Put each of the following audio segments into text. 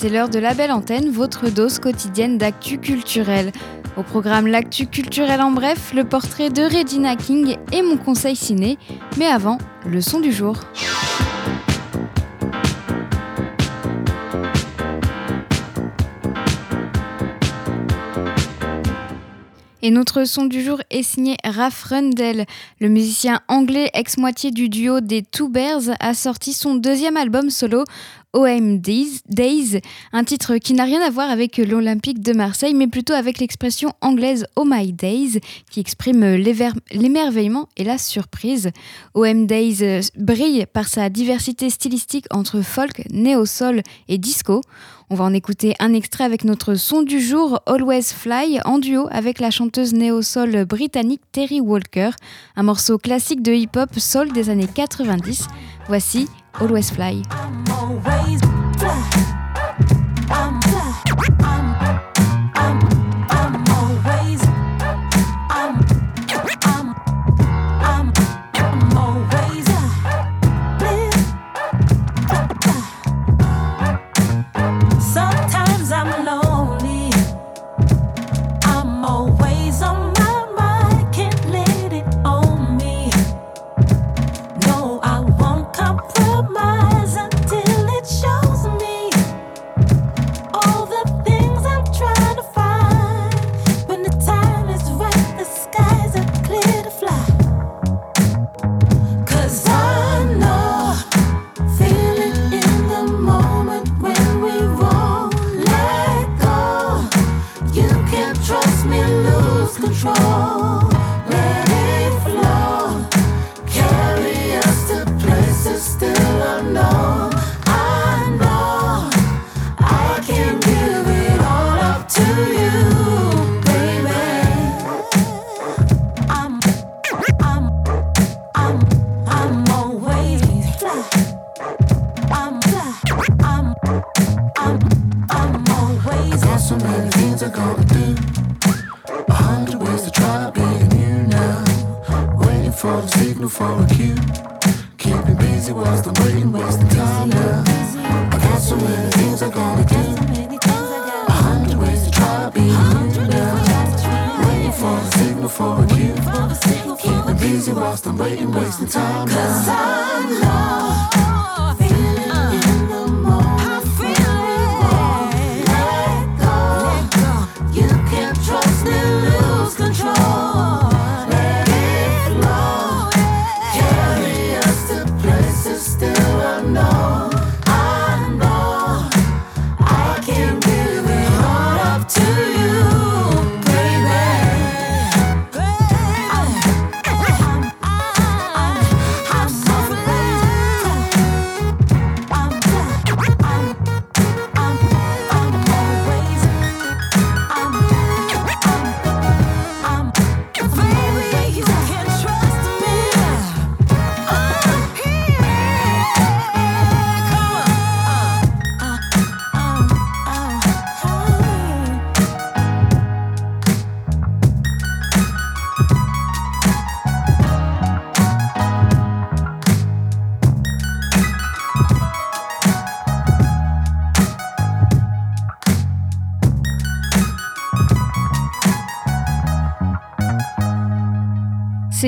c'est l'heure de la belle antenne, votre dose quotidienne d'actu culturel. Au programme L'actu culturel en bref, le portrait de Regina King et mon conseil ciné, mais avant, le son du jour. Et notre son du jour est signé Raph Rundell. Le musicien anglais ex-moitié du duo des Two Bears a sorti son deuxième album solo OM Days, un titre qui n'a rien à voir avec l'Olympique de Marseille, mais plutôt avec l'expression anglaise Oh My Days, qui exprime l'émerveillement et la surprise. OM Days brille par sa diversité stylistique entre folk, néo-soul et disco. On va en écouter un extrait avec notre son du jour, Always Fly, en duo avec la chanteuse néo-soul britannique Terry Walker, un morceau classique de hip-hop soul des années 90. Voici Always Fly. Sometimes I'm lonely. I'm always on.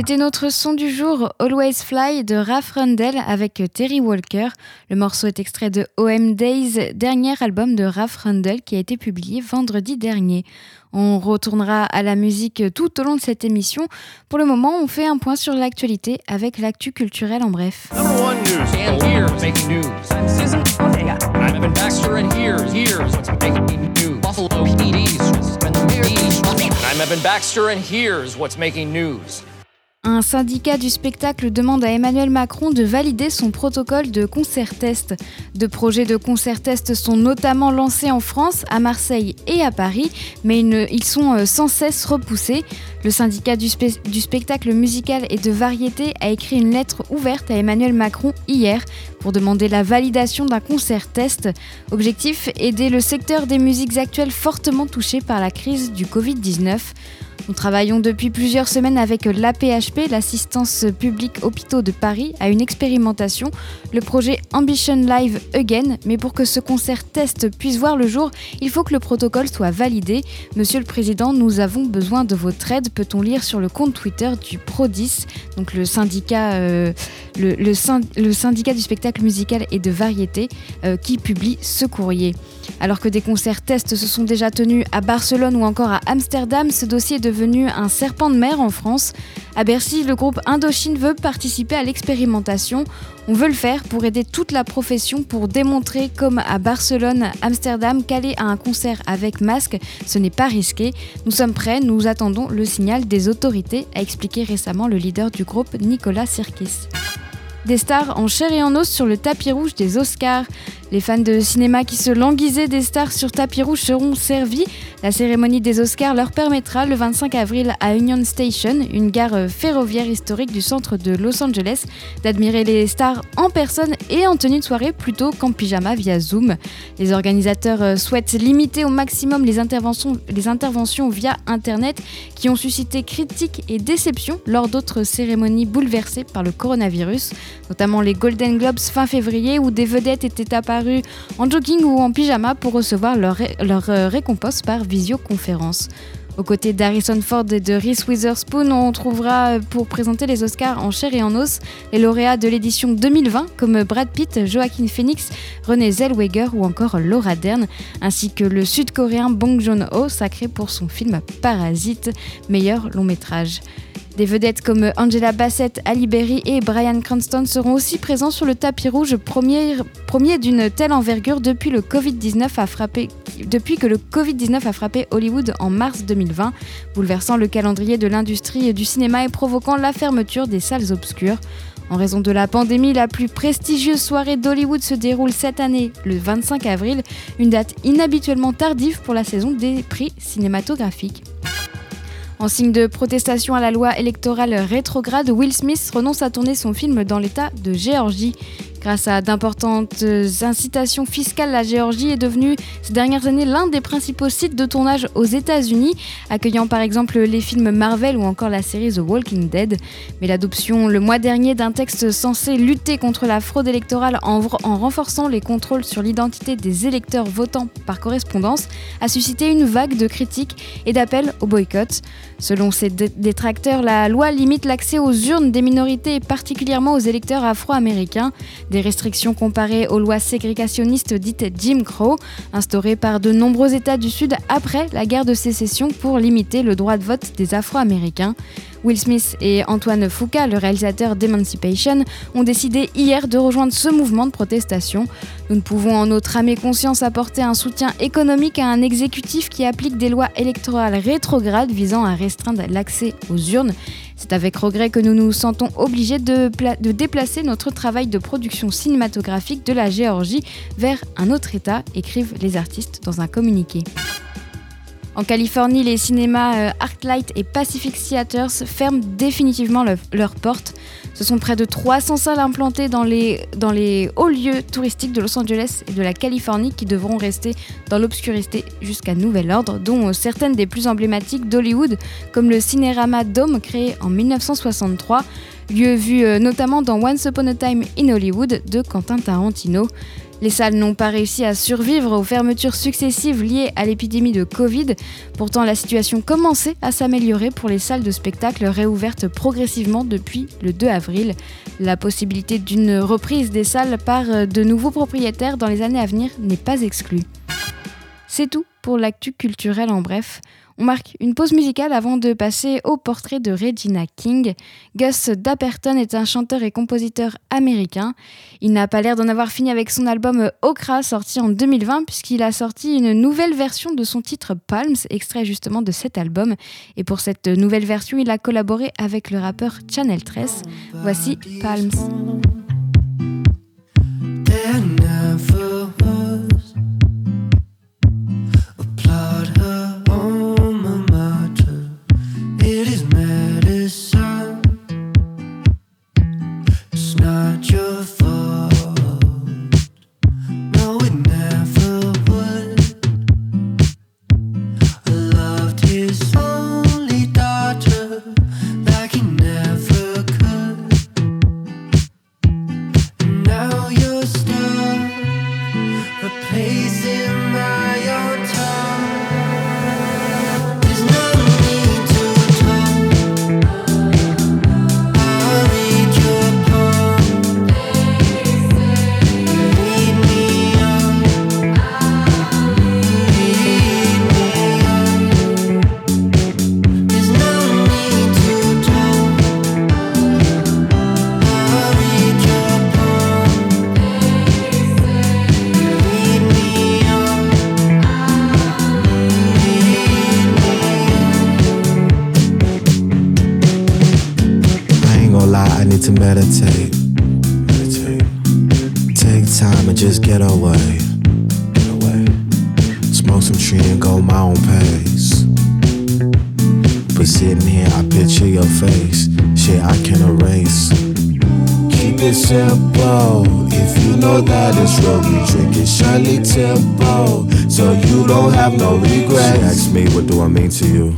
C'était notre son du jour, Always Fly de Raph Rundell avec Terry Walker. Le morceau est extrait de OM Days, dernier album de Raph Rundell qui a été publié vendredi dernier. On retournera à la musique tout au long de cette émission. Pour le moment, on fait un point sur l'actualité avec l'actu culturel en bref. I'm Evan Baxter and here's what's making news? Un syndicat du spectacle demande à Emmanuel Macron de valider son protocole de concert-test. Deux projets de concert-test sont notamment lancés en France, à Marseille et à Paris, mais ils sont euh, sans cesse repoussés. Le syndicat du, spectacle musical et de variété a écrit une lettre ouverte à Emmanuel Macron hier pour demander la validation d'un concert-test. Objectif aider le secteur des musiques actuelles fortement touché par la crise du Covid-19. Nous travaillons depuis plusieurs semaines avec l'APHP, l'assistance publique hôpitaux de Paris, à une expérimentation, le projet Ambition Live Again. Mais pour que ce concert test puisse voir le jour, il faut que le protocole soit validé. Monsieur le Président, nous avons besoin de votre aide, peut-on lire sur le compte Twitter du Prodis, donc le syndicat, euh, du spectacle musical et de variété, euh, qui publie ce courrier. Alors que des concerts tests se sont déjà tenus à Barcelone ou encore à Amsterdam, ce dossier est devenu un serpent de mer en France. À Bercy, le groupe Indochine veut participer à l'expérimentation. On veut le faire pour aider toute la profession pour démontrer, comme à Barcelone, Amsterdam, qu'aller à un concert avec masque, ce n'est pas risqué. Nous sommes prêts, nous attendons le signal des autorités, a expliqué récemment le leader du groupe Nicolas Sirkis. Des stars en chair et en os sur le tapis rouge des Oscars. Les fans de cinéma qui se languisaient des stars sur tapis rouge seront servis. La cérémonie des Oscars leur permettra le 25 avril à Union Station, une gare ferroviaire historique du centre de Los Angeles, d'admirer les stars en personne et en tenue de soirée plutôt qu'en pyjama via Zoom. Les organisateurs euh, souhaitent limiter au maximum les interventions, les interventions via Internet qui ont suscité critiques et déceptions lors d'autres cérémonies bouleversées par le coronavirus, notamment les Golden Globes fin février où des vedettes étaient apparues en jogging ou en pyjama pour recevoir leur, euh, récompense par visioconférence. Aux côtés d'Harrison Ford et de Reese Witherspoon, on trouvera euh, pour présenter les Oscars en chair et en os les lauréats de l'édition 2020 comme Brad Pitt, Joaquin Phoenix, René Zellweger ou encore Laura Dern, ainsi que le sud-coréen Bong Joon-ho sacré pour son film Parasite, meilleur long métrage. Des vedettes comme Angela Bassett, Ali Berry et Brian Cranston seront aussi présents sur le tapis rouge, premier, d'une telle envergure depuis, le COVID-19 a frappé, depuis que le Covid-19 a frappé Hollywood en mars 2020, bouleversant le calendrier de l'industrie du cinéma et provoquant la fermeture des salles obscures. En raison de la pandémie, la plus prestigieuse soirée d'Hollywood se déroule cette année, le 25 avril, une date inhabituellement tardive pour la saison des prix cinématographiques. En signe de protestation à la loi électorale rétrograde, Will Smith renonce à tourner son film dans l'État de Géorgie. Grâce à d'importantes incitations fiscales, la Géorgie est devenue ces dernières années l'un des principaux sites de tournage aux États-Unis, accueillant par exemple les films Marvel ou encore la série The Walking Dead. Mais l'adoption le mois dernier d'un texte censé lutter contre la fraude électorale en, en renforçant les contrôles sur l'identité des électeurs votant par correspondance a suscité une vague de critiques et d'appels au boycott. Selon ces détracteurs, la loi limite l'accès aux urnes des minorités et particulièrement aux électeurs afro-américains. Des restrictions comparées aux lois ségrégationnistes dites Jim Crow, instaurées par de nombreux États du Sud après la guerre de sécession pour limiter le droit de vote des Afro-Américains. Will Smith et Antoine Foucault, le réalisateur d'Emancipation, ont décidé hier de rejoindre ce mouvement de protestation. Nous ne pouvons en notre âme et conscience apporter un soutien économique à un exécutif qui applique des lois électorales rétrogrades visant à restreindre l'accès aux urnes. C'est avec regret que nous nous sentons obligés de, déplacer notre travail de production cinématographique de la Géorgie vers un autre État, écrivent les artistes dans un communiqué. En Californie, les cinémas euh, Arclight et Pacific Theaters ferment définitivement leurs portes. Ce sont près de 300 salles implantées dans les, dans les hauts lieux touristiques de Los Angeles et de la Californie qui devront rester dans l'obscurité jusqu'à nouvel ordre, dont certaines des plus emblématiques d'Hollywood, comme le Cinérama Dome créé en 1963, lieu vu euh, notamment dans Once Upon a Time in Hollywood de Quentin Tarantino. Les salles n'ont pas réussi à survivre aux fermetures successives liées à l'épidémie de Covid. Pourtant, la situation commençait à s'améliorer pour les salles de spectacle réouvertes progressivement depuis le 2 avril. La possibilité d'une reprise des salles par de nouveaux propriétaires dans les années à venir n'est pas exclue. C'est tout pour l'actu culturel en bref. On marque une pause musicale avant de passer au portrait de Regina King. Gus Dapperton est un chanteur et compositeur américain. Il n'a pas l'air d'en avoir fini avec son album Okra sorti en 2020 puisqu'il a sorti une nouvelle version de son titre Palms, extrait justement de cet album. Et pour cette nouvelle version, il a collaboré avec le rappeur Channel 13. Voici Palms. to meditate. Meditate. Take time and just get away. Get away. Smoke some tree and go my own pace. But sitting here, I picture your face. Shit, I can erase. Keep it simple. If you know that it's real, we drink it Shirley Temple. So you don't have no regrets. She asked me, what do I mean to you?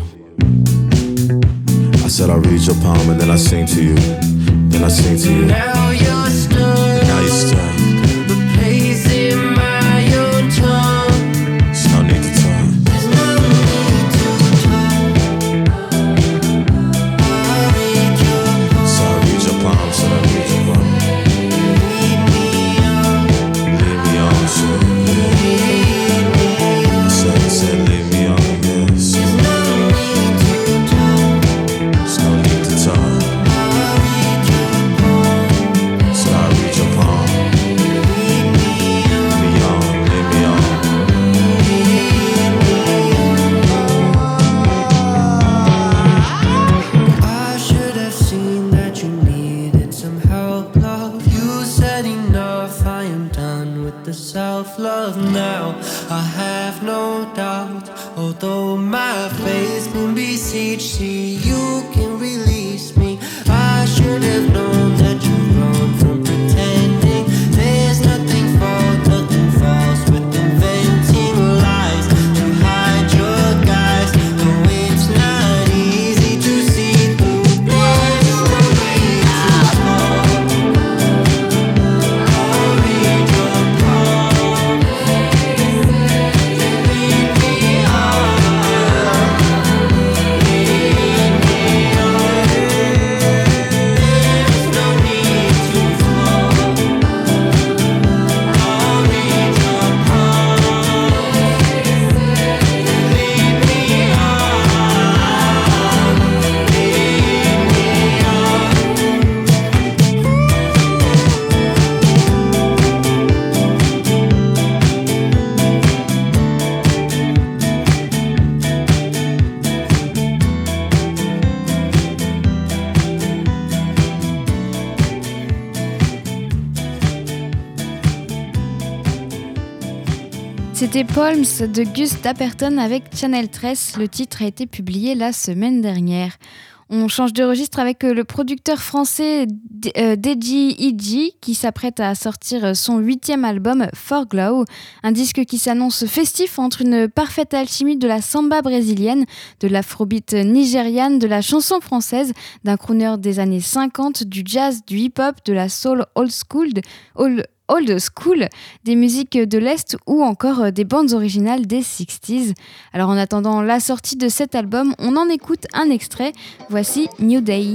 I said, I read your palm and then I sing to you. nascente. C'était Palms de Gus Dapperton avec Channel 13. Le titre a été publié la semaine dernière. On change de registre avec euh, le producteur français euh, Deji Iji qui s'apprête à sortir son huitième album For Glow, un disque qui s'annonce festif entre une parfaite alchimie de la samba brésilienne, de l'afrobeat nigériane, de la chanson française, d'un crooner des années 50, du jazz, du hip-hop, de la soul old school, old school, des musiques de l'Est ou encore euh, des bandes originales des 60s. Alors en attendant la sortie de cet album, on en écoute un extrait. Voici New Day.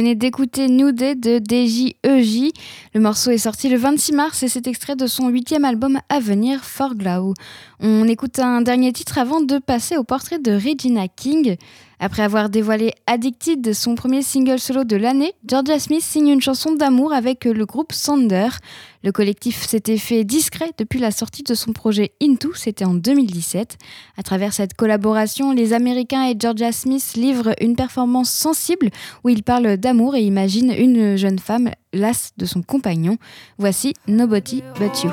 d'écouter New Day de DJEJ. Le morceau est sorti le 26 mars et c'est extrait de son huitième album à venir, For Glow. On écoute un dernier titre avant de passer au portrait de Regina King. Après avoir dévoilé Addicted, son premier single solo de l'année, Georgia Smith signe une chanson d'amour avec le groupe Sander. Le collectif s'était fait discret depuis la sortie de son projet Into, c'était en 2017. À travers cette collaboration, les Américains et Georgia Smith livrent une performance sensible où ils parlent d'amour et imaginent une jeune femme lasse de son compagnon. Voici Nobody But You.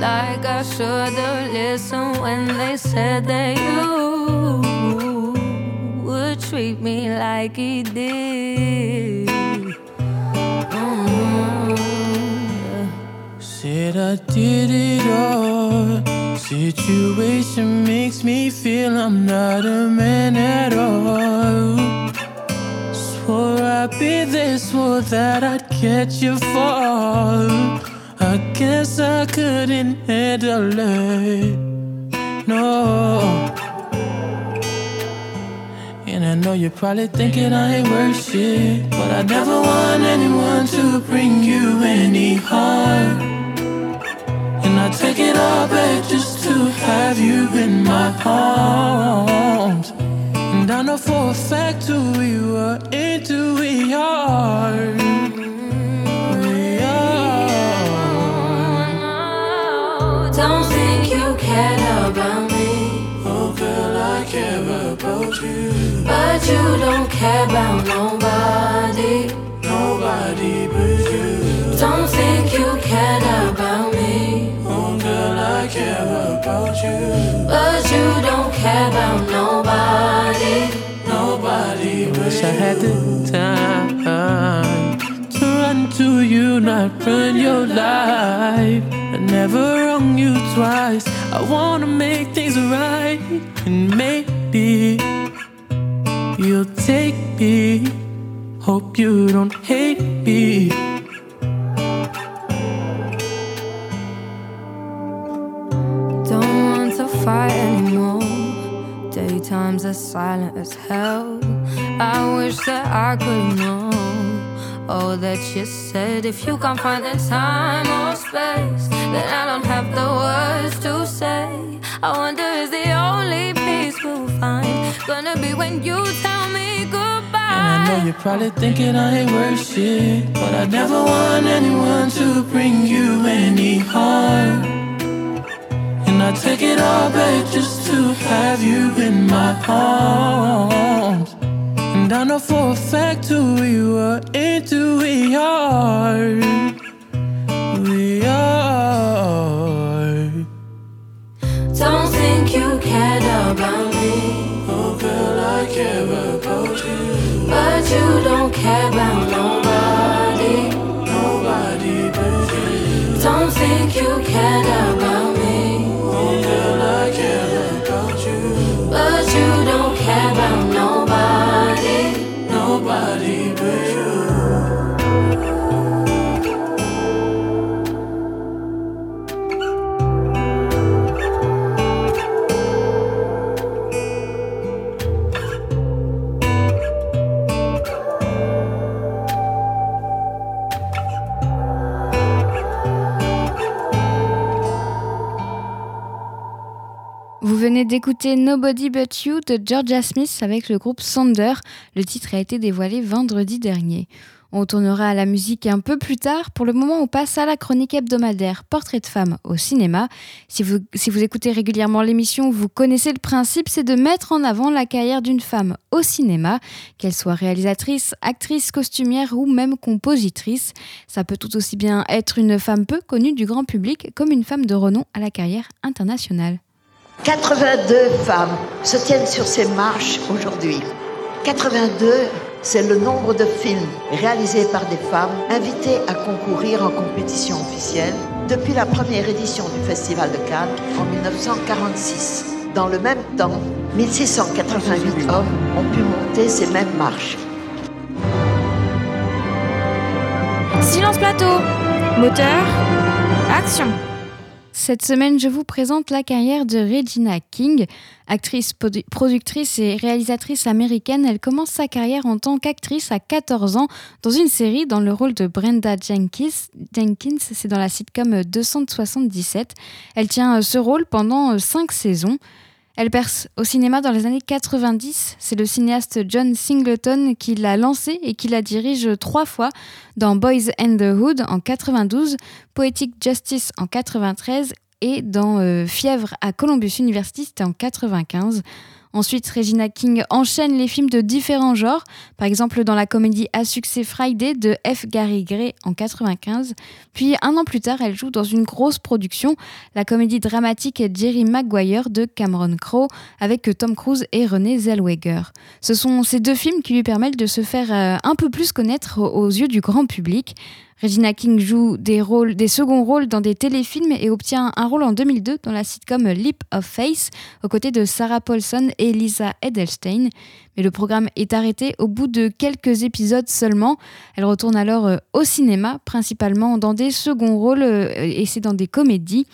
Like I should've listened when they said that you would treat me like he did. Mm-hmm. Said I did it all. Situation makes me feel I'm not a man at all. Swore I'd be this fool that I'd catch you for? I guess I couldn't handle it. No. And I know you're probably thinking I ain't worth shit. But I never want anyone to bring you any harm. And I take it all back just to have you in my arms. And I know for a fact who we were into we are. Don't think you care about me, Oh, girl, I care about you. but you don't care about nobody. Nobody but you. Don't think you care about me, Oh, girl, I care about you. but you don't care about nobody. Nobody but wish I had the time to run to you, not run your life. Never wrong you twice. I wanna make things right, and maybe you'll take me. Hope you don't hate me. Don't want to fight anymore. Daytimes as silent as hell. I wish that I could know all that you said. If you can't find the time or space, then I don't have the words to say. I wonder is the only peace we'll find gonna be when you tell me goodbye. And I know you're probably thinking I ain't worth shit. But I never want anyone to bring you any harm. And I take it all back just to have you in my arms. And I know for a fact who we were into, we are. We are. You cared about me, Oh, girl, I care about you. but you don't care about nobody. Nobody but you. Don't think you cared about d'écouter Nobody But You de Georgia Smith avec le groupe Sander. Le titre a été dévoilé vendredi dernier. On tournera à la musique un peu plus tard. Pour le moment, on passe à la chronique hebdomadaire Portrait de femme au cinéma. Si vous, si vous écoutez régulièrement l'émission, vous connaissez le principe, c'est de mettre en avant la carrière d'une femme au cinéma, qu'elle soit réalisatrice, actrice, costumière ou même compositrice. Ça peut tout aussi bien être une femme peu connue du grand public comme une femme de renom à la carrière internationale. 82 femmes se tiennent sur ces marches aujourd'hui. 82, c'est le nombre de films réalisés par des femmes invitées à concourir en compétition officielle depuis la première édition du Festival de Cannes en 1946. Dans le même temps, 1688 hommes ont pu monter ces mêmes marches. Silence plateau Moteur Action Cette semaine, je vous présente la carrière de Regina King. Actrice, produ- productrice et réalisatrice américaine, elle commence sa carrière en tant qu'actrice à 14 ans dans une série dans le rôle de Brenda Jenkins. Jenkins, c'est dans la sitcom 277. Elle tient euh, ce rôle pendant 5 saisons. Elle perce au cinéma dans les années 90. C'est le cinéaste John Singleton qui l'a lancée et qui la dirige trois fois dans Boys and the Hood en 92, Poetic Justice en 93 et dans euh, Fièvre à Columbus University, c'était en 95. Ensuite, Regina King enchaîne les films de différents genres, par exemple dans la comédie à succès Friday de F. Gary Gray en 95. Puis un an plus tard, elle joue dans une grosse production, la comédie dramatique Jerry Maguire de Cameron Crowe, avec Tom Cruise et Renée Zellweger. Ce sont ces deux films qui lui permettent de se faire euh, un peu plus connaître aux yeux du grand public. Regina King joue des, rôles, des seconds rôles dans des téléfilms et obtient un rôle en 2002 dans la sitcom Leap of Faith aux côtés de Sarah Paulson et Lisa Edelstein. Mais le programme est arrêté au bout de quelques épisodes seulement. Elle retourne alors euh, au cinéma, principalement dans des seconds rôles euh, et c'est dans des comédies.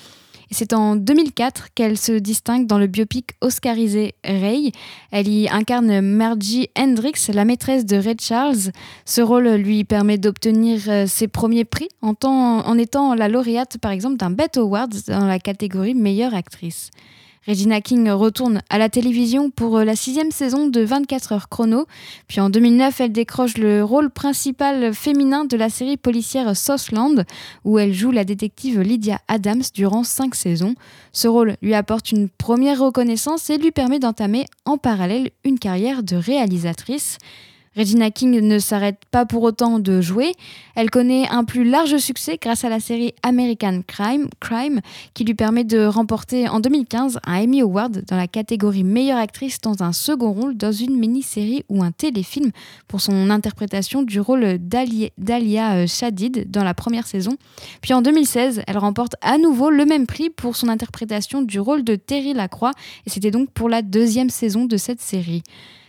C'est en 2004 qu'elle se distingue dans le biopic oscarisé Ray. Elle y incarne Margie Hendrix, la maîtresse de Ray Charles. Ce rôle lui permet d'obtenir euh, ses premiers prix en, en étant la lauréate par exemple d'un Bet Awards dans la catégorie meilleure actrice. Regina King retourne à la télévision pour euh, la sixième saison de 24 heures chrono. Puis en 2009, elle décroche le rôle principal féminin de la série policière Southland, où elle joue la détective Lydia Adams durant cinq saisons. Ce rôle lui apporte une première reconnaissance et lui permet d'entamer en parallèle une carrière de réalisatrice. Regina King ne s'arrête pas pour autant de jouer. Elle connaît un plus large succès grâce à la série American Crime, Crime qui lui permet de remporter en 2015 un Emmy Award dans la catégorie meilleure actrice dans un second rôle dans une mini-série ou un téléfilm pour son interprétation du rôle d'Alia euh, Shadid dans la première saison. Puis en 2016, elle remporte à nouveau le même prix pour son interprétation du rôle de Terry Lacroix et c'était donc pour la deuxième saison de cette série.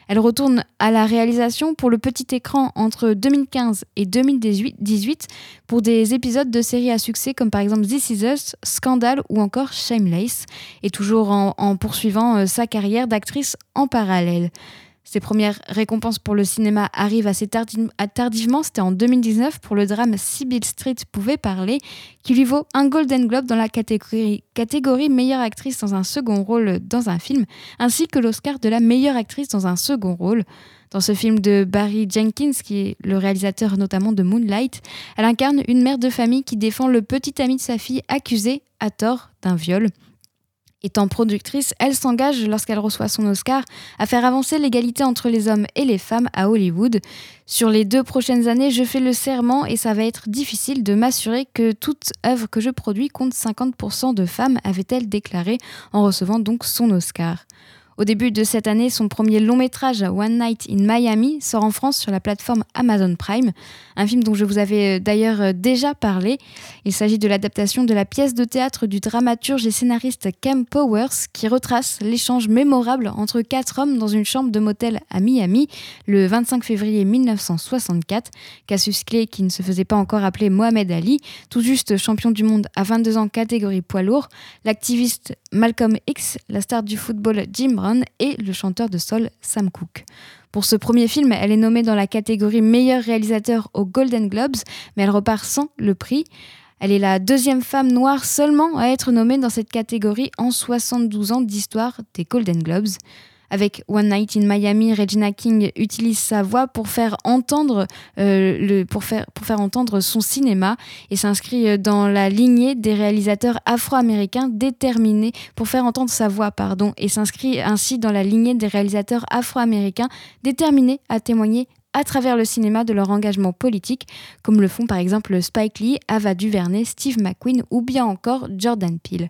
Elle retourne à la réalisation pour le petit écran entre 2015 et 2018 pour des épisodes de séries à succès comme par exemple This Is Us, Scandal ou encore Shameless, et toujours en, poursuivant euh, sa carrière d'actrice en parallèle. Ses premières récompenses pour le cinéma arrivent assez tardivement, c'était en 2019 pour le drame Sibyl Street pouvait parler, qui lui vaut un Golden Globe dans la catégorie, catégorie meilleure actrice dans un second rôle dans un film, ainsi que l'Oscar de la meilleure actrice dans un second rôle. Dans ce film de Barry Jenkins, qui est le réalisateur notamment de Moonlight, elle incarne une mère de famille qui défend le petit ami de sa fille accusé à tort d'un viol. Étant productrice, elle s'engage, lorsqu'elle reçoit son Oscar, à faire avancer l'égalité entre les hommes et les femmes à Hollywood. Sur les deux prochaines années, je fais le serment et ça va être difficile de m'assurer que toute œuvre que je produis compte 50% de femmes, avait-elle déclaré en recevant donc son Oscar. Au début de cette année, son premier long métrage, One Night in Miami, sort en France sur la plateforme Amazon Prime, un film dont je vous avais euh, d'ailleurs euh, déjà parlé. Il s'agit de l'adaptation de la pièce de théâtre du dramaturge et scénariste Cam Powers, qui retrace l'échange mémorable entre quatre hommes dans une chambre de motel à Miami le 25 février 1964. Cassius Clay, qui ne se faisait pas encore appeler Mohamed Ali, tout juste champion du monde à 22 ans catégorie poids lourd, l'activiste Malcolm X, la star du football Jim Et le chanteur de soul Sam Cooke. Pour ce premier film, elle est nommée dans la catégorie meilleur réalisateur aux Golden Globes, mais elle repart sans le prix. Elle est la deuxième femme noire seulement à être nommée dans cette catégorie en 72 ans d'histoire des Golden Globes. Avec One Night in Miami, Regina King utilise sa voix pour faire entendre, euh, son cinéma et s'inscrit euh, dans la lignée des réalisateurs afro-américains déterminés pour faire entendre sa voix, pardon, et s'inscrit ainsi dans la lignée des réalisateurs afro-américains déterminés à témoigner à travers le cinéma de leur engagement politique, comme le font par exemple Spike Lee, Ava DuVernay, Steve McQueen ou bien encore Jordan Peele.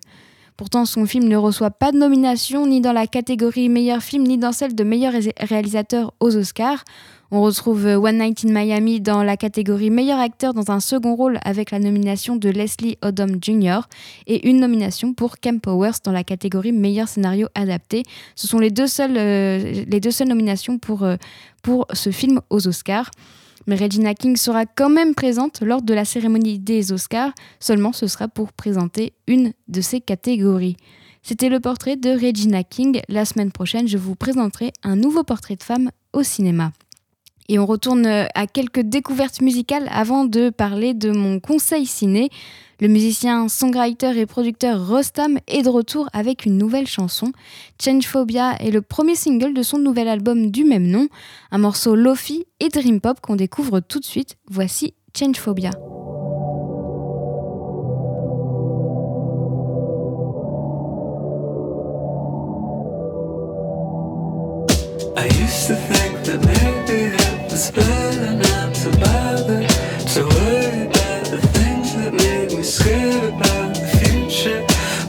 Pourtant, son film ne reçoit pas de nomination ni dans la catégorie meilleur film ni dans celle de meilleur réalisateur aux Oscars. On retrouve One Night in Miami dans la catégorie meilleur acteur dans un second rôle avec la nomination de Leslie Odom Jr. et une nomination pour Kem Powers dans la catégorie meilleur scénario adapté. Ce sont les deux seules, euh, seules nominations pour, euh, pour ce film aux Oscars mais Regina King sera quand même présente lors de la cérémonie des Oscars, seulement ce sera pour présenter une de ces catégories. C'était le portrait de Regina King. La semaine prochaine, je vous présenterai un nouveau portrait de femme au cinéma. Et on retourne à quelques découvertes musicales avant de parler de mon conseil ciné. Le musicien, songwriter et producteur Rostam est de retour avec une nouvelle chanson. Changephobia est le premier single de son nouvel album du même nom, un morceau lofi et dream pop qu'on découvre tout de suite. Voici that maybe is better not to bother to worry about the things that made me scared about the future.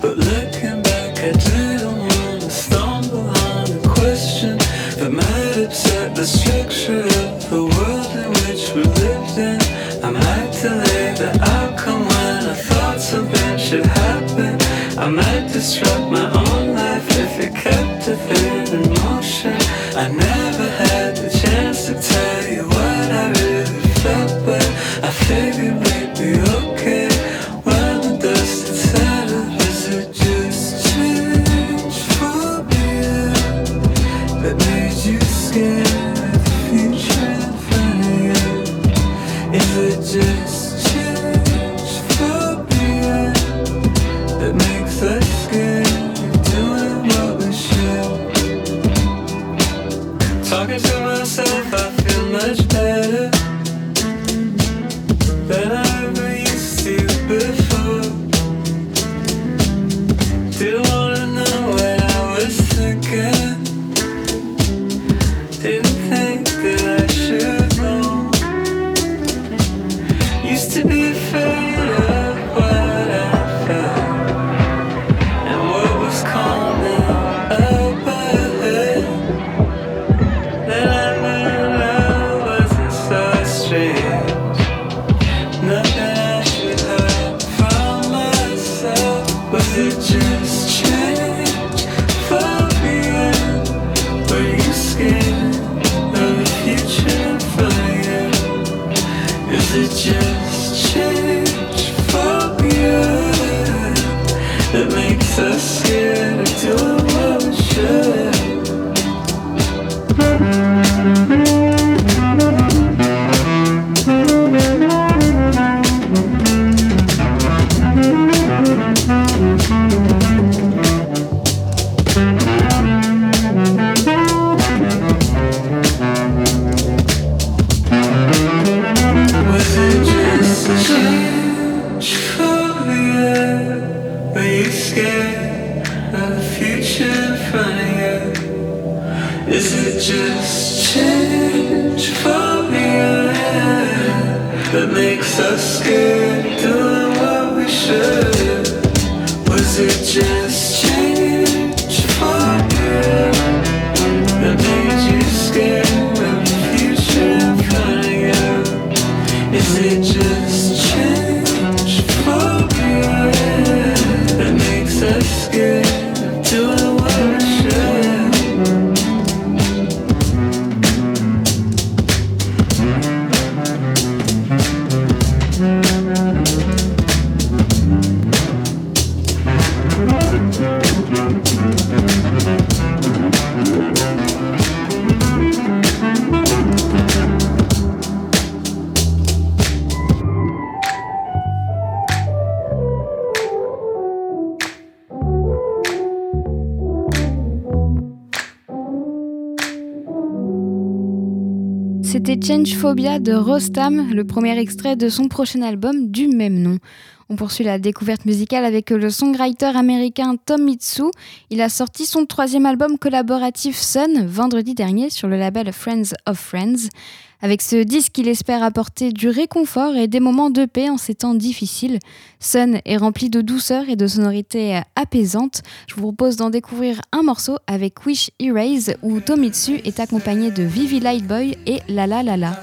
But looking back, I didn't want to stumble on a question that might upset the structure of the world in which we lived in. I might delay the outcome when I thought something should happen. I might disrupt my own life if it kept a thing in motion. I never De Rostam, le premier extrait de son prochain album du même nom. On poursuit la découverte musicale avec le songwriter américain Tom Mitsu. Il a sorti son troisième album collaboratif Sun vendredi dernier sur le label Friends of Friends. Avec ce disque, il espère apporter du réconfort et des moments de paix en ces temps difficiles. Sun est rempli de douceur et de sonorités apaisantes. Je vous propose d'en découvrir un morceau avec Wish Erase où Tomitsu est accompagné de Vivi Lightboy et La La La La.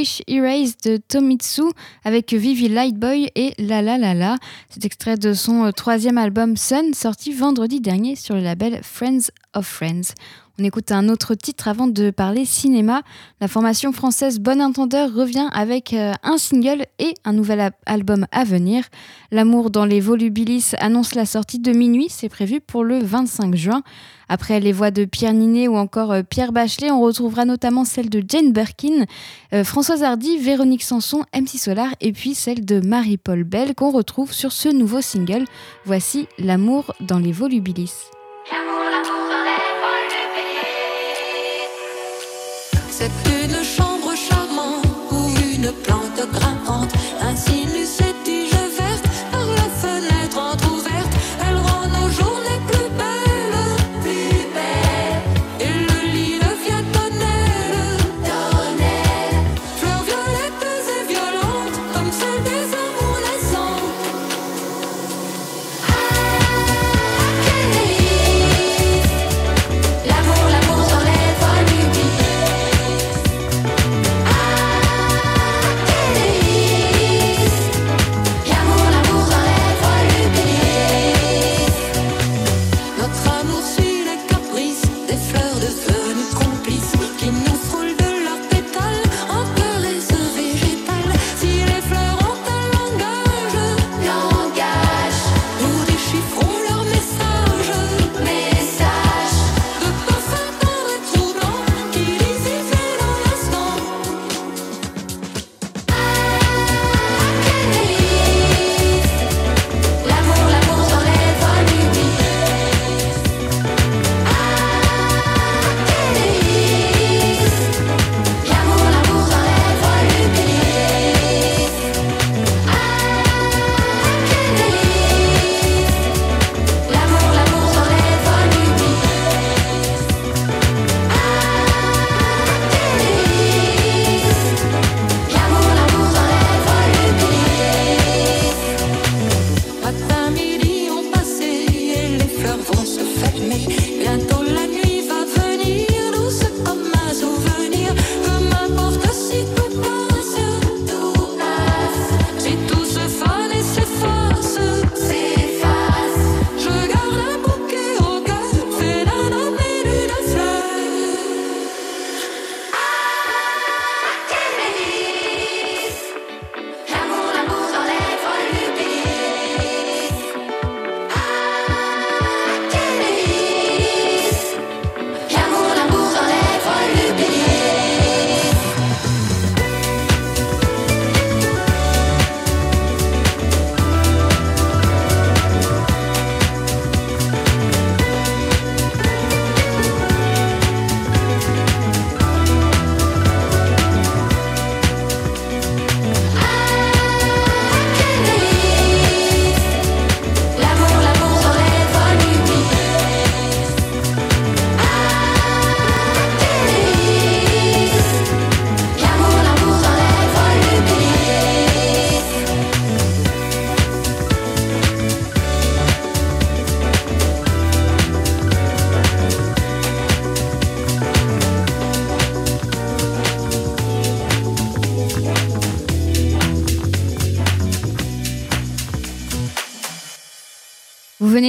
Wish Erase de Tomitsu avec Vivi Lightboy et La La La La. C'est extrait de son euh, troisième album Sun, sorti vendredi dernier sur le label Friends of Friends. On écoute un autre titre avant de parler cinéma. La formation française Bon Entendeur revient avec euh, un single et un nouvel album à venir. L'amour dans les volubilis annonce la sortie de minuit, c'est prévu pour le 25 juin. Après les voix de Pierre Ninet ou encore euh, Pierre Bachelet, on retrouvera notamment celle de Jane Birkin, euh, Françoise Hardy, Véronique Sanson, MC Solar et puis celle de Marie-Paul Bell qu'on retrouve sur ce nouveau single. Voici L'amour dans les volubilis. C'est une chambre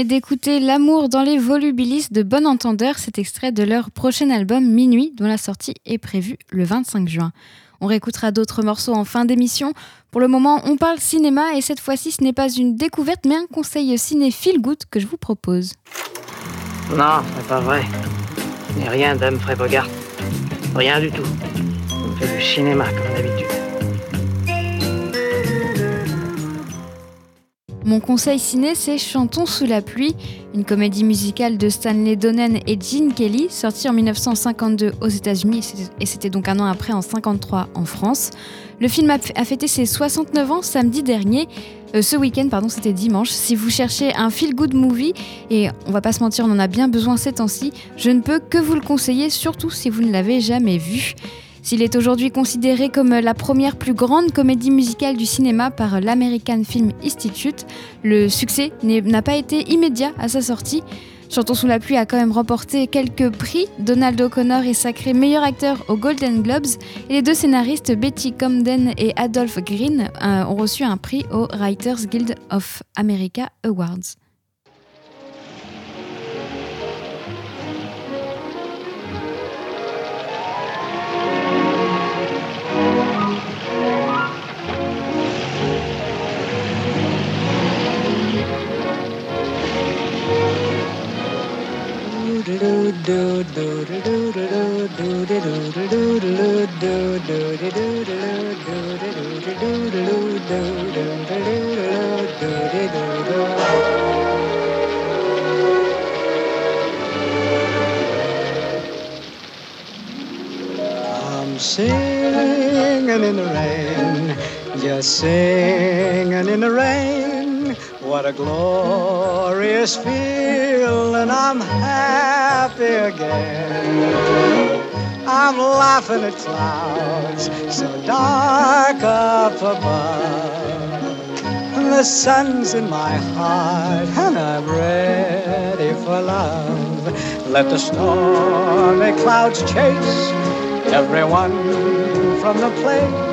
d'écouter L'amour dans les volubilis de Bon Entendeur, cet extrait de leur prochain album Minuit, dont la sortie est prévue le 25 juin. On réécoutera d'autres morceaux en fin d'émission. Pour le moment, on parle cinéma et cette fois-ci, ce n'est pas une découverte, mais un conseil ciné feel good que je vous propose. Non, c'est pas vrai. N'ai rien Bogart. Rien du tout. On fait du cinéma comme d'habitude. Mon conseil ciné, c'est Chantons sous la pluie, une comédie musicale de Stanley Donen et Gene Kelly, sortie en 1952 aux États-Unis et c'était donc un an après en 53 en France. Le film a fêté ses 69 ans samedi dernier. Euh, ce week-end, pardon, c'était dimanche. Si vous cherchez un feel-good movie, et on va pas se mentir, on en a bien besoin ces temps-ci, je ne peux que vous le conseiller, surtout si vous ne l'avez jamais vu. S'il est aujourd'hui considéré comme la première plus grande comédie musicale du cinéma par l'American Film Institute, le succès n'a pas été immédiat à sa sortie. Chantons sous la pluie a quand même remporté quelques prix. Donald O'Connor est sacré meilleur acteur aux Golden Globes et les deux scénaristes Betty Comden et Adolph Green euh, ont reçu un prix au Writers Guild of America Awards. I'm singing in the rain, just singing in the rain. What a glorious feeling, I'm happy again. I'm laughing at clouds so dark up above. The sun's in my heart and I'm ready for love. Let the stormy clouds chase everyone from the place.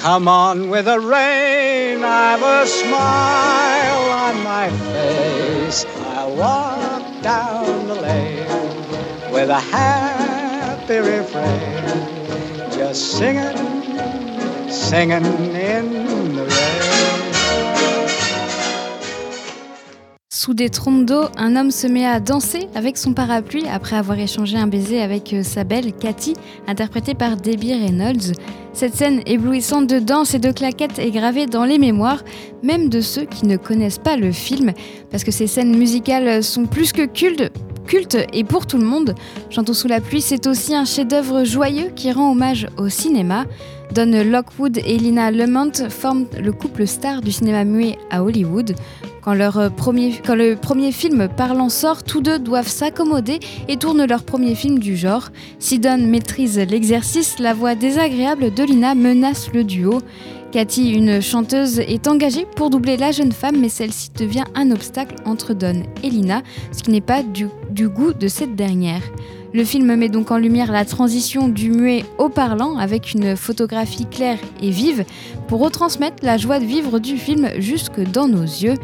Come on with the rain, I've a smile on my face. I'll walk down the lane with a happy refrain, just singing, singing in the rain. Sous des trompes d'eau, un homme se met à danser avec son parapluie après avoir échangé un baiser avec euh, sa belle Cathy, interprétée par Debbie Reynolds. Cette scène éblouissante de danse et de claquettes est gravée dans les mémoires, même de ceux qui ne connaissent pas le film, parce que ces scènes musicales sont plus que cultes, culte et pour tout le monde. Chantons sous la pluie, c'est aussi un chef-d'œuvre joyeux qui rend hommage au cinéma. Don Lockwood et Lina Lemont forment le couple star du cinéma muet à Hollywood. Quand, leur euh, premier, le premier film parlant sort, tous deux doivent s'accommoder et tournent leur premier film du genre. Si Don maîtrise l'exercice, la voix désagréable de Lina menace le duo. Cathy, une chanteuse, est engagée pour doubler la jeune femme, mais celle-ci devient un obstacle entre Don et Lina, ce qui n'est pas du goût de cette dernière. Le film met donc en lumière la transition du muet au parlant avec une photographie claire et vive pour retransmettre la joie de vivre du film jusque dans nos yeux.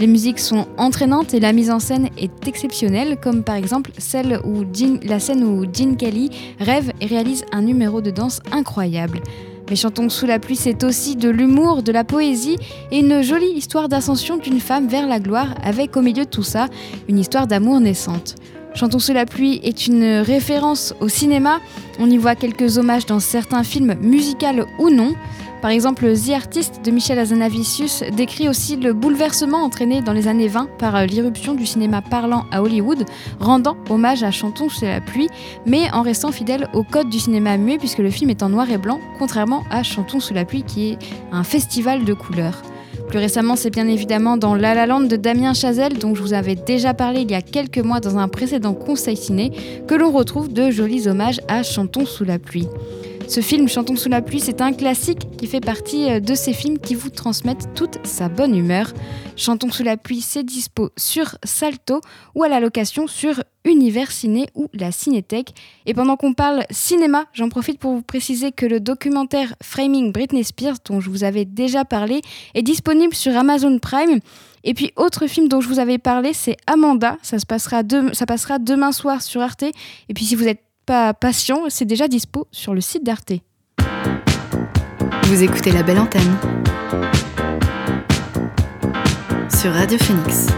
Les musiques sont entraînantes et la mise en scène est exceptionnelle, comme par exemple celle où Gene- la scène où Gene Kelly rêve et réalise un numéro de danse incroyable. Mais Chantons sous la pluie, c'est aussi de l'humour, de la poésie et une jolie histoire d'ascension d'une femme vers la gloire, avec au milieu de tout ça une histoire d'amour naissante. Chantons sous la pluie est une référence au cinéma. On y voit quelques hommages dans certains films, musicaux ou non. Par exemple, The Artist de Michel Hazanavicius décrit aussi le bouleversement entraîné dans les années 20 par euh, l'irruption du cinéma parlant à Hollywood, rendant hommage à Chantons sous la pluie, mais en restant fidèle au code du cinéma muet puisque le film est en noir et blanc, contrairement à Chantons sous la pluie qui est un festival de couleurs. Plus récemment, c'est bien évidemment dans La La Land de Damien Chazelle, dont je vous avais déjà parlé il y a quelques mois dans un précédent conseil ciné, que l'on retrouve de jolis hommages à Chantons sous la pluie. Ce film, Chantons sous la pluie, c'est un classique qui fait partie euh, de ces films qui vous transmettent toute sa bonne humeur. Chantons sous la pluie, c'est dispo sur Salto ou à la location sur Univers Ciné ou la Cinétech. Et pendant qu'on parle cinéma, j'en profite pour vous préciser que le documentaire Framing Britney Spears, dont je vous avais déjà parlé, est disponible sur Amazon Prime. Et puis, autre film dont je vous avais parlé, c'est Amanda. Ça, ça passera demain soir sur Arte. Et puis, si vous n'êtes pas patient, c'est déjà dispo sur le site d'Arte. Vous écoutez la belle antenne sur Radio Phoenix.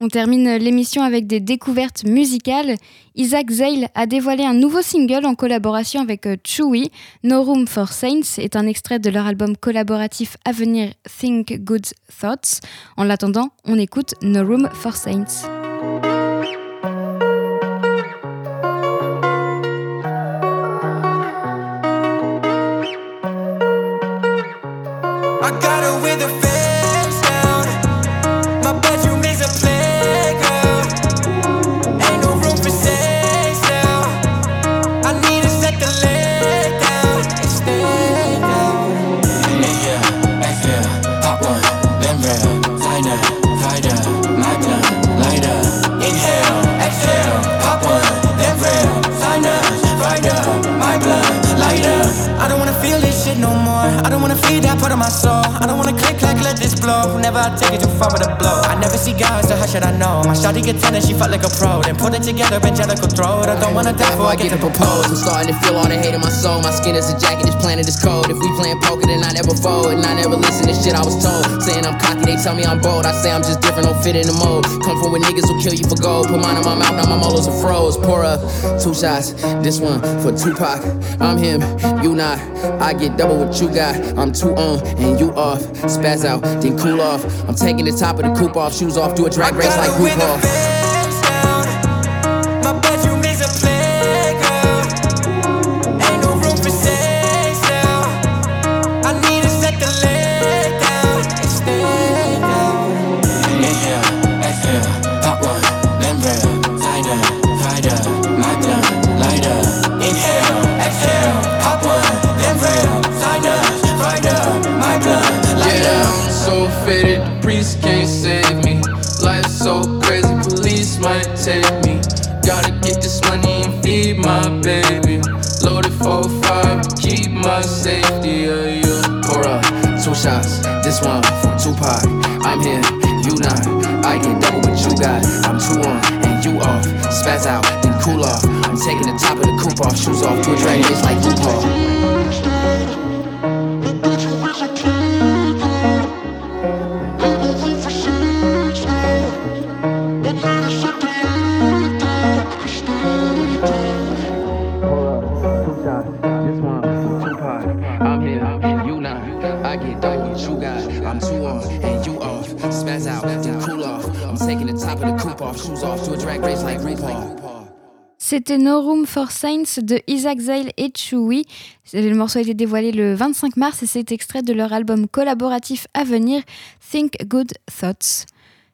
On termine l'émission avec des découvertes musicales. Isaac Zale a dévoilé un nouveau single en collaboration avec euh, Chewy. No Room for Saints est un extrait de leur album collaboratif à venir Think Good Thoughts. En l'attendant, on écoute No Room for Saints. I got her with a face Never I take it too far with a blow. I never see guys, so how should I know? My shawty get 10 and she felt like a pro. Then put it together, angelical throw it. I don't wanna die before I get to propose. I'm starting to feel all the hate in my soul. My skin is a jacket, this planet is cold. If we playing poker, then I never fold. And I never listen to shit I was told. Saying I'm cocky, they tell me I'm bold. I say I'm just different, don't fit in the mold. Come from where niggas will kill you for gold. Put mine in my mouth, now my molars are froze. Pour up two shots, this one for Tupac. I'm him, you not. I get double what you got. I'm too on and you off. Spaz out, then cool off. I'm taking the top of the coupe off, shoes off, do a drag race like RuPaul. C'était No Room for Saints de Isaac Zale et Chewy. Le morceau a été dévoilé le 25 mars et c'est extrait de leur album collaboratif à venir, Think Good Thoughts.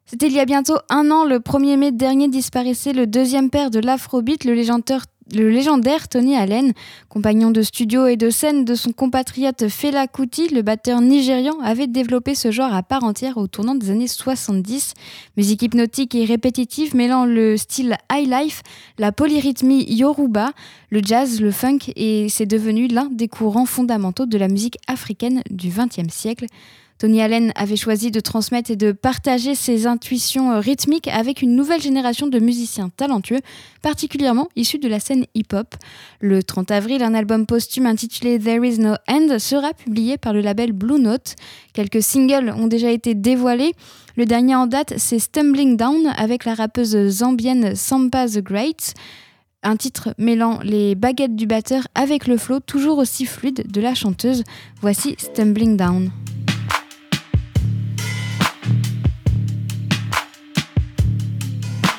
C'était il y a bientôt un an, le 1er mai dernier disparaissait le deuxième père de l'afrobeat, le légendaire, le légendaire Tony Allen, compagnon de studio et de scène de son compatriote Fela Kuti, le batteur nigérian avait développé ce genre à part entière au tournant des années 70. Musique hypnotique et répétitive mêlant le style high life, la polyrythmie yoruba, le jazz, le funk et c'est devenu l'un des courants fondamentaux de la musique africaine du XXe siècle. Tony Allen avait choisi de transmettre et de partager ses intuitions euh, rythmiques avec une nouvelle génération de musiciens talentueux, particulièrement issus de la scène hip-hop. Le 30 avril, un album posthume intitulé There Is No End sera publié par le label Blue Note. Quelques singles ont déjà été dévoilés. Le dernier en date, c'est Stumbling Down avec la rappeuse zambienne Sampa the Great. Un titre mêlant les baguettes du batteur avec le flow toujours aussi fluide de la chanteuse. Voici Stumbling Down.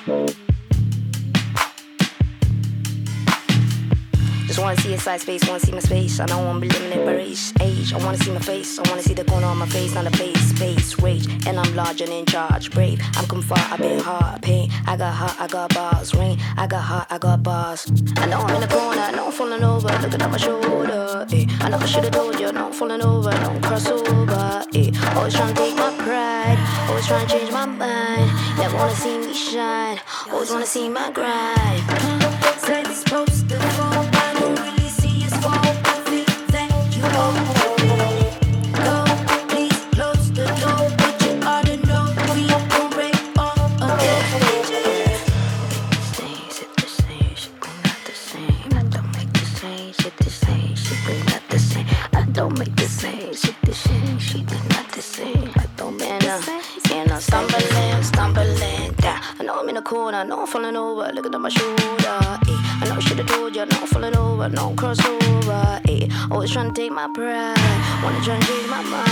Bye. Just wanna see a side space, wanna see my space. I don't wanna be limited by race, age. I wanna see my face, I wanna see the corner on my face, not a face, space, rage. And I'm large and in charge, brave. I'm come far, I've been hard, pain. I got heart, I got bars, rain. I got heart, I got bars. I know I'm in the corner, I know I'm falling over, looking at my shoulder. Eh. I know I should've told you, no I'm falling over, don't cross over. Eh. Always trying to take my pride, always trying to change my mind. Never wanna see me shine, always wanna see my grind. Said it's supposed my shoulder. Eh. I know I should've told you, no I'm falling over, no crossover. Eh. Always trying to take my pride, wanna try and change my mind.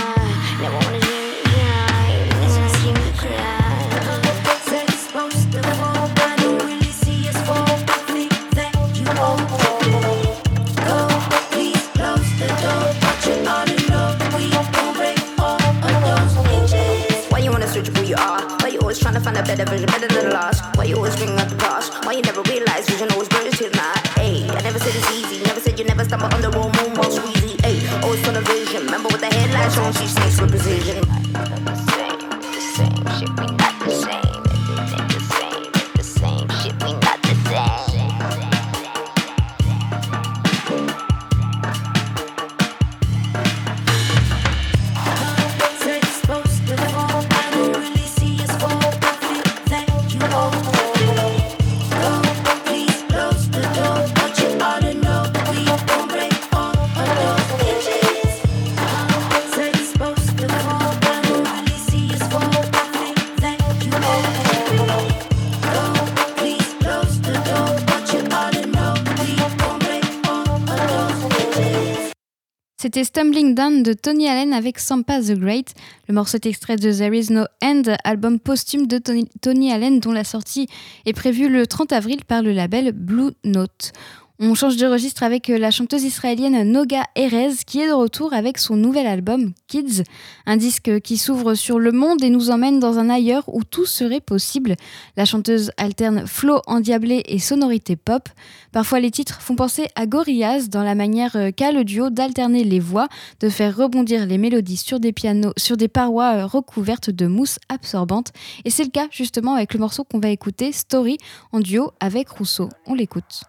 De Tony Allen avec Sampa the Great. Le morceau est extrait de There Is No End, album posthume de Tony Allen dont la sortie est prévue le 30 avril par le label Blue Note. On change de registre avec euh, la chanteuse israélienne Noga Erez qui est de retour avec son nouvel album Kids, un disque qui s'ouvre sur le monde et nous emmène dans un ailleurs où tout serait possible. La chanteuse alterne flow endiablé et sonorité pop. Parfois les titres font penser à Gorillaz dans la manière euh, qu'a le duo d'alterner les voix, de faire rebondir les mélodies sur des pianos, sur des parois euh, recouvertes de mousse absorbante. Et c'est le cas justement avec le morceau qu'on va écouter, Story, en duo avec Rousseau. On l'écoute.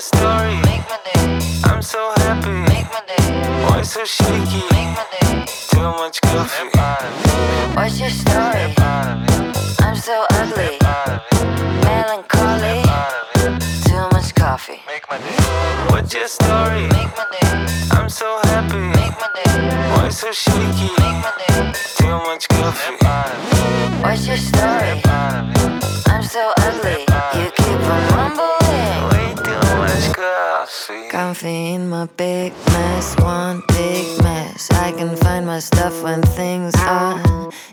What's your story? I'm so happy. Why so shaky? Too much coffee. What's your story? I'm so ugly, melancholy, too much coffee. What's your story? I'm so happy. Why so shaky? Too much coffee. What's your story? Comfy in my big mess, one big mess. I can find my stuff when things are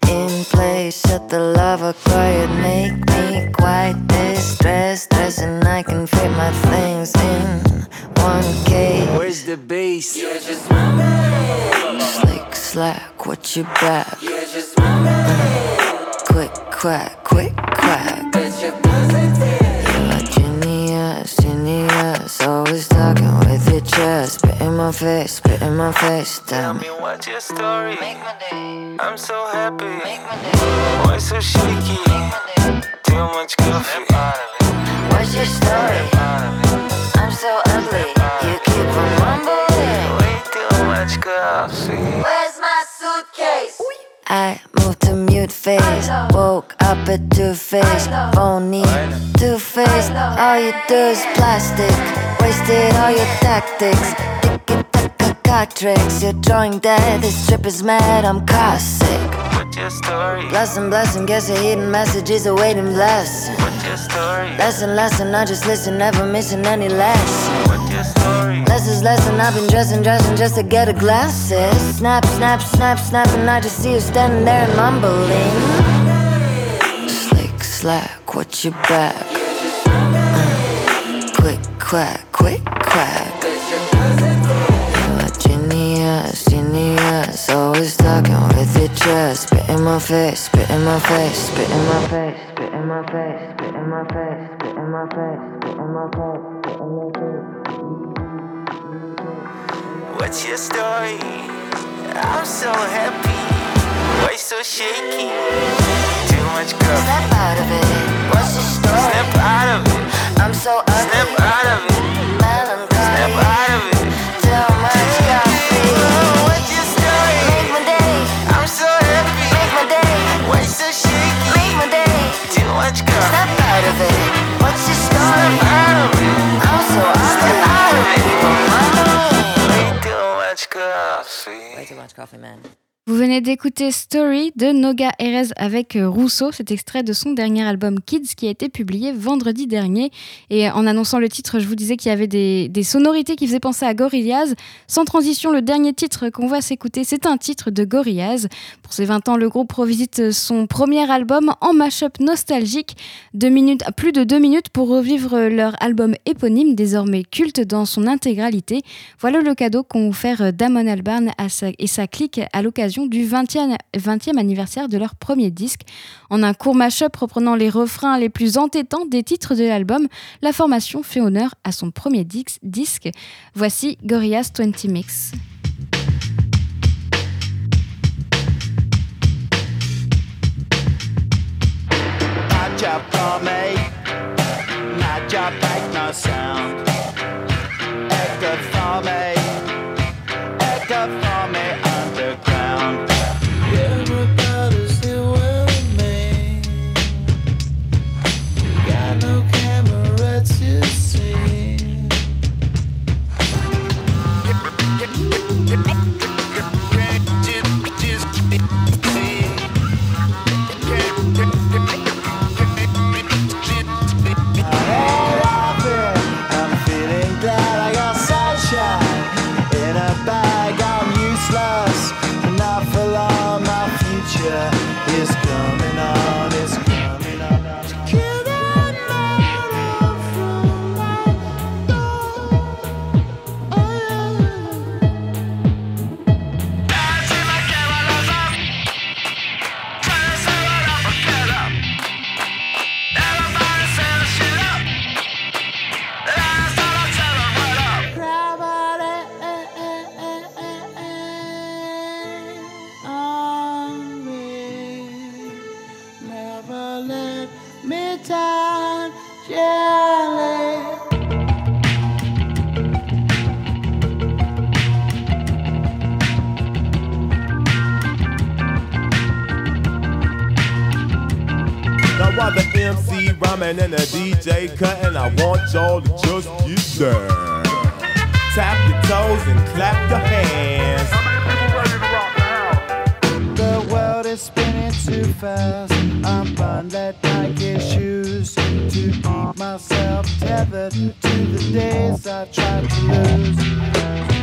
in place. Shut the love lover quiet, make me quite distressed. Dressing, I can fit my things in one case. Where's the bass? You're just my babe. Slick slack, what you back? Quick quack, quick quack. My face, spit in my face. Tell me. What's your story? I'm so happy. Why so shaky? Too much coffee. What's your story? I'm so ugly, you keep on mumbling. Way too much coffee. Where's my suitcase? I moved to mute face, woke up at two face, phony, two face. All you do is plastic, wasted all your tactics. Taka tricks, you're drawing dead. This trip is mad, I'm car sick. What's your story? Blessing, blessing, guess a hidden message is awaiting blessing. What's your story? Lesson, lesson, I just listen, never missing any lesson. What's your story? Less is lesson, I've been dressing, dressing just to get a glasses. Snap, snap, snap, snap, and I just see you standing there and mumbling. Slick, slack, what you back? Uh, quick, quack, quick, quack. Always talking with your chest. Spit in my face, spit in my face, spit in my face, spit in my face, spit in my face, spit in my face, spit in my face, spit in my face. What's your story? I'm so happy. Why so shaky? Too much coffee. Snap out of it. What's your story? Snap out of it. I'm so ugly. Snap out of it. Melancholy. Snap out of it. Out of it. I'm so out of it. Coffee. Way too much coffee, man. Vous venez d'écouter Story de Noga Erez avec euh, Rousseau, cet extrait de son dernier album Kids qui a été publié vendredi dernier. Et en annonçant le titre, je vous disais qu'il y avait des, sonorités qui faisaient penser à Gorillaz. Sans transition, le dernier titre qu'on va s'écouter, c'est un titre de Gorillaz. Pour ses 20 ans, le groupe revisite son premier album en mashup nostalgique, deux minutes, plus de deux minutes pour revivre leur album éponyme, désormais culte dans son intégralité. Voilà le cadeau qu'ont offert Damon Albarn et sa clique à l'occasion du 20e, 20e anniversaire de leur premier disque. En un court mashup reprenant les refrains les plus entêtants des titres de l'album, la formation fait honneur à son premier disque. Voici Gorillaz 20 Mix. MC rhyming and the DJ cutting, I want y'all to just get down. Tap your toes and clap your hands. The world is spinning too fast. I'm bound that Nike shoes to keep myself tethered to the days I tried to lose.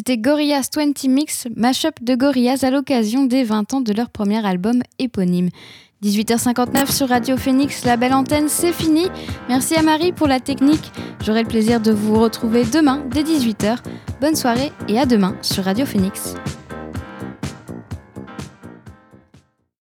C'était Gorillaz 20 Mix, mashup de Gorillaz à l'occasion des 20 ans de leur premier album éponyme. 18h59 sur Radio Phoenix, la belle antenne, c'est fini. Merci à Marie pour la technique. J'aurai le plaisir de vous retrouver demain dès 18h. Bonne soirée et à demain sur Radio Phoenix.